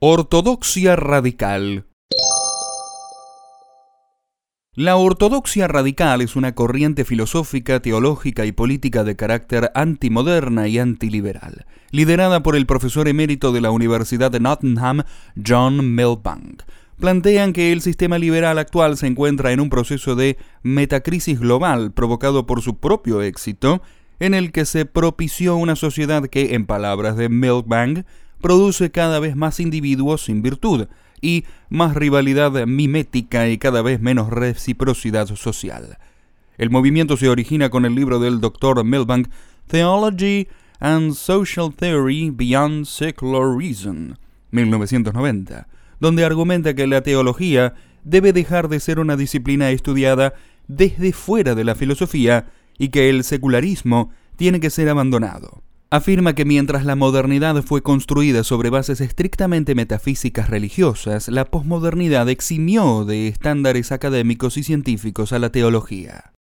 Ortodoxia radical. La ortodoxia radical es una corriente filosófica, teológica y política de carácter antimoderna y antiliberal, liderada por el profesor emérito de la Universidad de Nottingham, John Milbank. Plantean que el sistema liberal actual se encuentra en un proceso de metacrisis global provocado por su propio éxito, en el que se propició una sociedad que, en palabras de Milbank, produce cada vez más individuos sin virtud y más rivalidad mimética y cada vez menos reciprocidad social. El movimiento se origina con el libro del Dr. Milbank, Theology and Social Theory Beyond Secular Reason, 1990, donde argumenta que la teología debe dejar de ser una disciplina estudiada desde fuera de la filosofía y que el secularismo tiene que ser abandonado afirma que mientras la modernidad fue construida sobre bases estrictamente metafísicas religiosas, la posmodernidad eximió de estándares académicos y científicos a la teología.